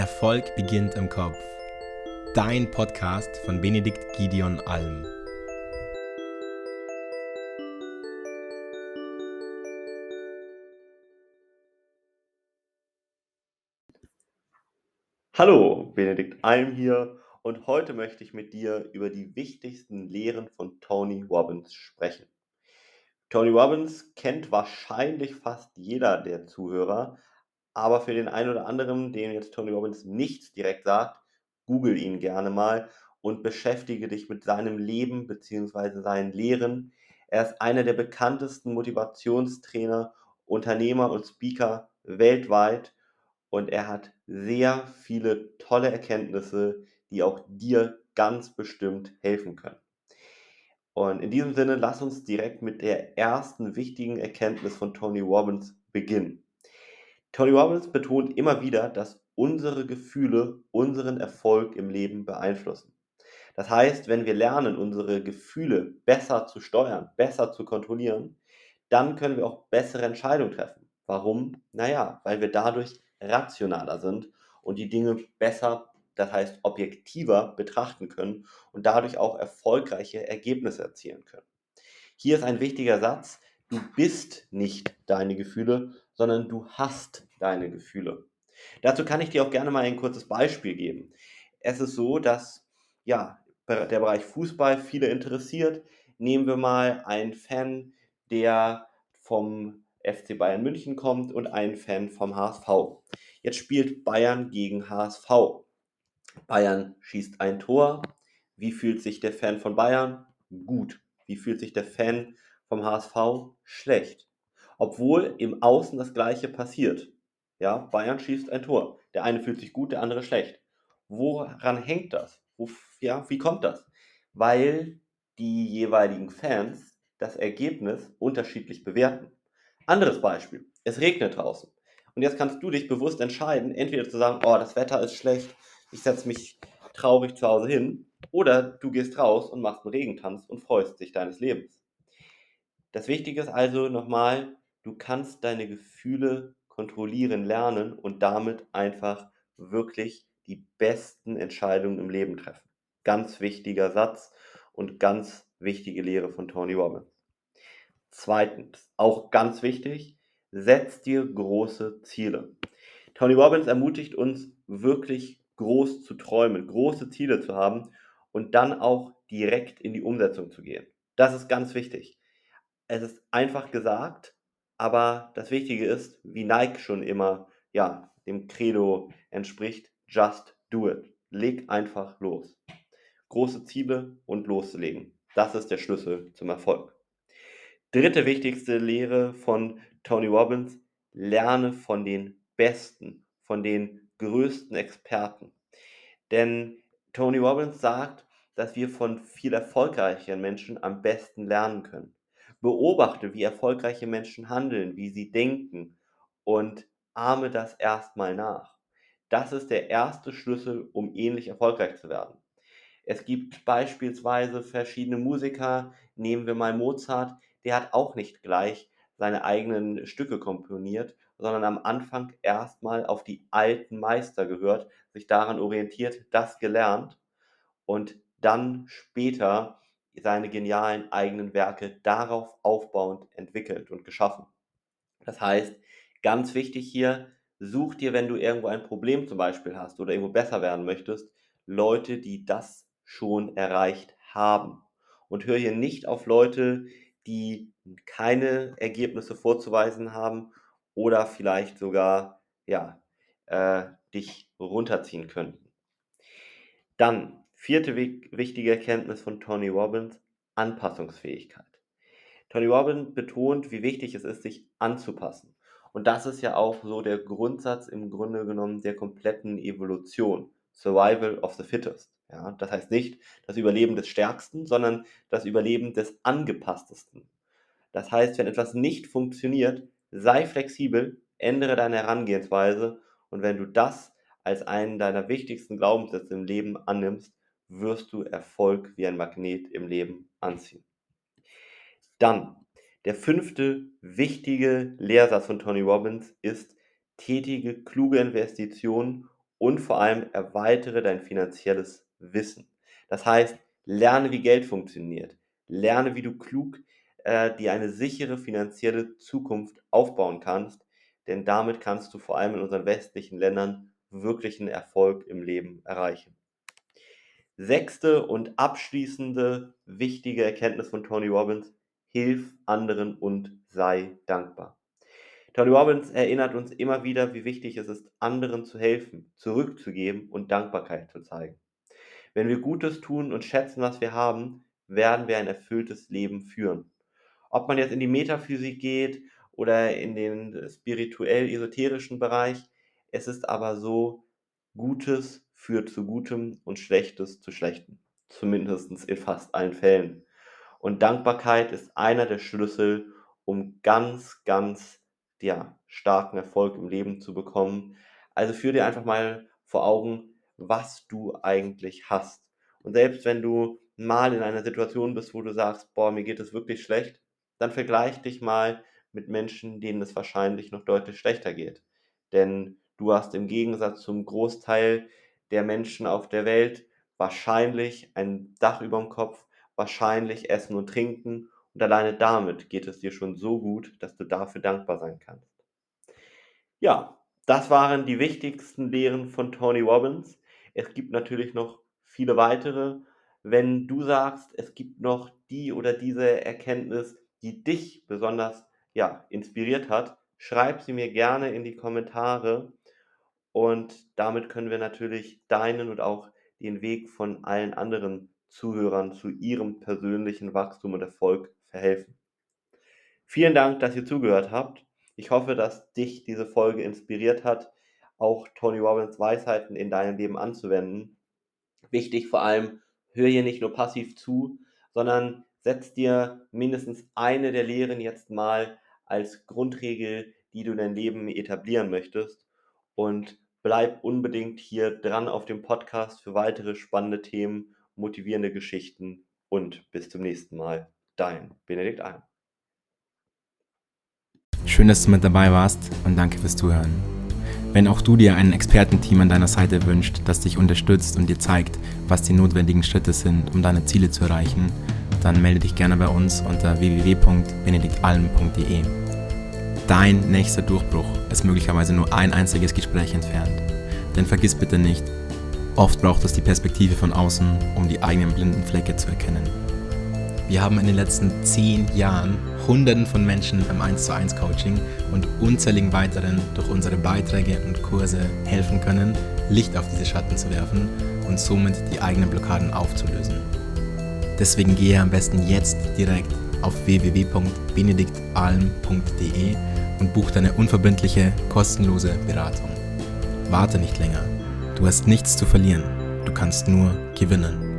Erfolg beginnt im Kopf. Dein Podcast von Benedikt Gideon Alm. Hallo, Benedikt Alm hier und heute möchte ich mit dir über die wichtigsten Lehren von Tony Robbins sprechen. Tony Robbins kennt wahrscheinlich fast jeder der Zuhörer, aber für den einen oder anderen, den jetzt Tony Robbins nichts direkt sagt, google ihn gerne mal und beschäftige dich mit seinem Leben bzw. seinen Lehren. Er ist einer der bekanntesten Motivationstrainer, Unternehmer und Speaker weltweit und er hat sehr viele tolle Erkenntnisse, die auch dir ganz bestimmt helfen können. Und in diesem Sinne, lass uns direkt mit der ersten wichtigen Erkenntnis von Tony Robbins beginnen. Tony Robbins betont immer wieder, dass unsere Gefühle unseren Erfolg im Leben beeinflussen. Das heißt, wenn wir lernen, unsere Gefühle besser zu steuern, besser zu kontrollieren, dann können wir auch bessere Entscheidungen treffen. Warum? Naja, weil wir dadurch rationaler sind und die Dinge besser, das heißt objektiver betrachten können und dadurch auch erfolgreiche Ergebnisse erzielen können. Hier ist ein wichtiger Satz, du bist nicht deine Gefühle, sondern du hast deine Gefühle. Dazu kann ich dir auch gerne mal ein kurzes Beispiel geben. Es ist so, dass ja, der Bereich Fußball viele interessiert. Nehmen wir mal einen Fan, der vom FC Bayern München kommt und einen Fan vom HSV. Jetzt spielt Bayern gegen HSV. Bayern schießt ein Tor. Wie fühlt sich der Fan von Bayern? Gut. Wie fühlt sich der Fan vom HSV? Schlecht obwohl im Außen das Gleiche passiert. Ja, Bayern schießt ein Tor. Der eine fühlt sich gut, der andere schlecht. Woran hängt das? Ja, wie kommt das? Weil die jeweiligen Fans das Ergebnis unterschiedlich bewerten. Anderes Beispiel. Es regnet draußen. Und jetzt kannst du dich bewusst entscheiden, entweder zu sagen, oh, das Wetter ist schlecht, ich setze mich traurig zu Hause hin, oder du gehst raus und machst einen Regentanz und freust dich deines Lebens. Das Wichtige ist also nochmal, du kannst deine Gefühle kontrollieren lernen und damit einfach wirklich die besten Entscheidungen im Leben treffen. Ganz wichtiger Satz und ganz wichtige Lehre von Tony Robbins. Zweitens, auch ganz wichtig, setz dir große Ziele. Tony Robbins ermutigt uns wirklich groß zu träumen, große Ziele zu haben und dann auch direkt in die Umsetzung zu gehen. Das ist ganz wichtig. Es ist einfach gesagt, aber das Wichtige ist, wie Nike schon immer ja, dem Credo entspricht, just do it. Leg einfach los. Große Ziele und loslegen. Das ist der Schlüssel zum Erfolg. Dritte wichtigste Lehre von Tony Robbins, lerne von den Besten, von den größten Experten. Denn Tony Robbins sagt, dass wir von viel erfolgreicheren Menschen am besten lernen können. Beobachte, wie erfolgreiche Menschen handeln, wie sie denken und ahme das erstmal nach. Das ist der erste Schlüssel, um ähnlich erfolgreich zu werden. Es gibt beispielsweise verschiedene Musiker, nehmen wir mal Mozart, der hat auch nicht gleich seine eigenen Stücke komponiert, sondern am Anfang erstmal auf die alten Meister gehört, sich daran orientiert, das gelernt und dann später seine genialen eigenen Werke darauf aufbauend entwickelt und geschaffen. Das heißt, ganz wichtig hier, such dir, wenn du irgendwo ein Problem zum Beispiel hast oder irgendwo besser werden möchtest, Leute, die das schon erreicht haben. Und hör hier nicht auf Leute, die keine Ergebnisse vorzuweisen haben oder vielleicht sogar ja, äh, dich runterziehen könnten. Dann Vierte wichtige Erkenntnis von Tony Robbins, Anpassungsfähigkeit. Tony Robbins betont, wie wichtig es ist, sich anzupassen. Und das ist ja auch so der Grundsatz im Grunde genommen der kompletten Evolution. Survival of the fittest. Ja, das heißt nicht das Überleben des Stärksten, sondern das Überleben des Angepasstesten. Das heißt, wenn etwas nicht funktioniert, sei flexibel, ändere deine Herangehensweise und wenn du das als einen deiner wichtigsten Glaubenssätze im Leben annimmst, wirst du Erfolg wie ein Magnet im Leben anziehen. Dann, der fünfte wichtige Lehrsatz von Tony Robbins ist, tätige kluge Investitionen, und vor allem erweitere dein finanzielles Wissen. Das heißt, lerne, wie Geld funktioniert. Lerne, wie du klug äh, dir eine sichere finanzielle Zukunft aufbauen kannst, denn damit kannst du vor allem in unseren westlichen Ländern wirklichen Erfolg im Leben erreichen. Sechste und abschließende wichtige Erkenntnis von Tony Robbins, hilf anderen und sei dankbar. Tony Robbins erinnert uns immer wieder, wie wichtig es ist, anderen zu helfen, zurückzugeben und Dankbarkeit zu zeigen. Wenn wir Gutes tun und schätzen, was wir haben, werden wir ein erfülltes Leben führen. Ob man jetzt in die Metaphysik geht oder in den spirituell-esoterischen Bereich, es ist aber so, Gutes führt zu Gutem und Schlechtes zu Schlechtem. Zumindest in fast allen Fällen. Und Dankbarkeit ist einer der Schlüssel, um ganz, ganz ja, starken Erfolg im Leben zu bekommen. Also führ dir einfach mal vor Augen, was du eigentlich hast. Und selbst wenn du mal in einer Situation bist, wo du sagst, boah, mir geht es wirklich schlecht, dann vergleich dich mal mit Menschen, denen es wahrscheinlich noch deutlich schlechter geht. Denn du hast im Gegensatz zum Großteil der Menschen auf der Welt wahrscheinlich ein Dach über dem Kopf, wahrscheinlich Essen und Trinken und alleine damit geht es dir schon so gut, dass du dafür dankbar sein kannst. Ja, das waren die wichtigsten Lehren von Tony Robbins. Es gibt natürlich noch viele weitere. Wenn du sagst, es gibt noch die oder diese Erkenntnis, die dich besonders ja, inspiriert hat, schreib sie mir gerne in die Kommentare und damit können wir natürlich deinen und auch den Weg von allen anderen Zuhörern zu ihrem persönlichen Wachstum und Erfolg verhelfen. Vielen Dank, dass ihr zugehört habt. Ich hoffe, dass dich diese Folge inspiriert hat, auch Tony Robbins Weisheiten in deinem Leben anzuwenden. Wichtig vor allem, hör hier nicht nur passiv zu, sondern setz dir mindestens eine der Lehren jetzt mal als Grundregel, die du in dein Leben etablieren möchtest. Und bleib unbedingt hier dran auf dem Podcast für weitere spannende Themen, motivierende Geschichten und bis zum nächsten Mal. Dein Benedikt Alm. Schön, dass du mit dabei warst und danke fürs Zuhören. Wenn auch du dir ein Expertenteam an deiner Seite wünscht, das dich unterstützt und dir zeigt, was die notwendigen Schritte sind, um deine Ziele zu erreichen, dann melde dich gerne bei uns unter www.benediktalm.de. Dein nächster Durchbruch ist möglicherweise nur ein einziges Gespräch entfernt. Denn vergiss bitte nicht, oft braucht es die Perspektive von außen, um die eigenen blinden Flecke zu erkennen. Wir haben in den letzten zehn Jahren Hunderten von Menschen beim 1 zu 1 Coaching und unzähligen weiteren durch unsere Beiträge und Kurse helfen können, Licht auf diese Schatten zu werfen und somit die eigenen Blockaden aufzulösen. Deswegen gehe am besten jetzt direkt auf www.benediktalm.de und buch deine unverbindliche, kostenlose Beratung. Warte nicht länger. Du hast nichts zu verlieren. Du kannst nur gewinnen.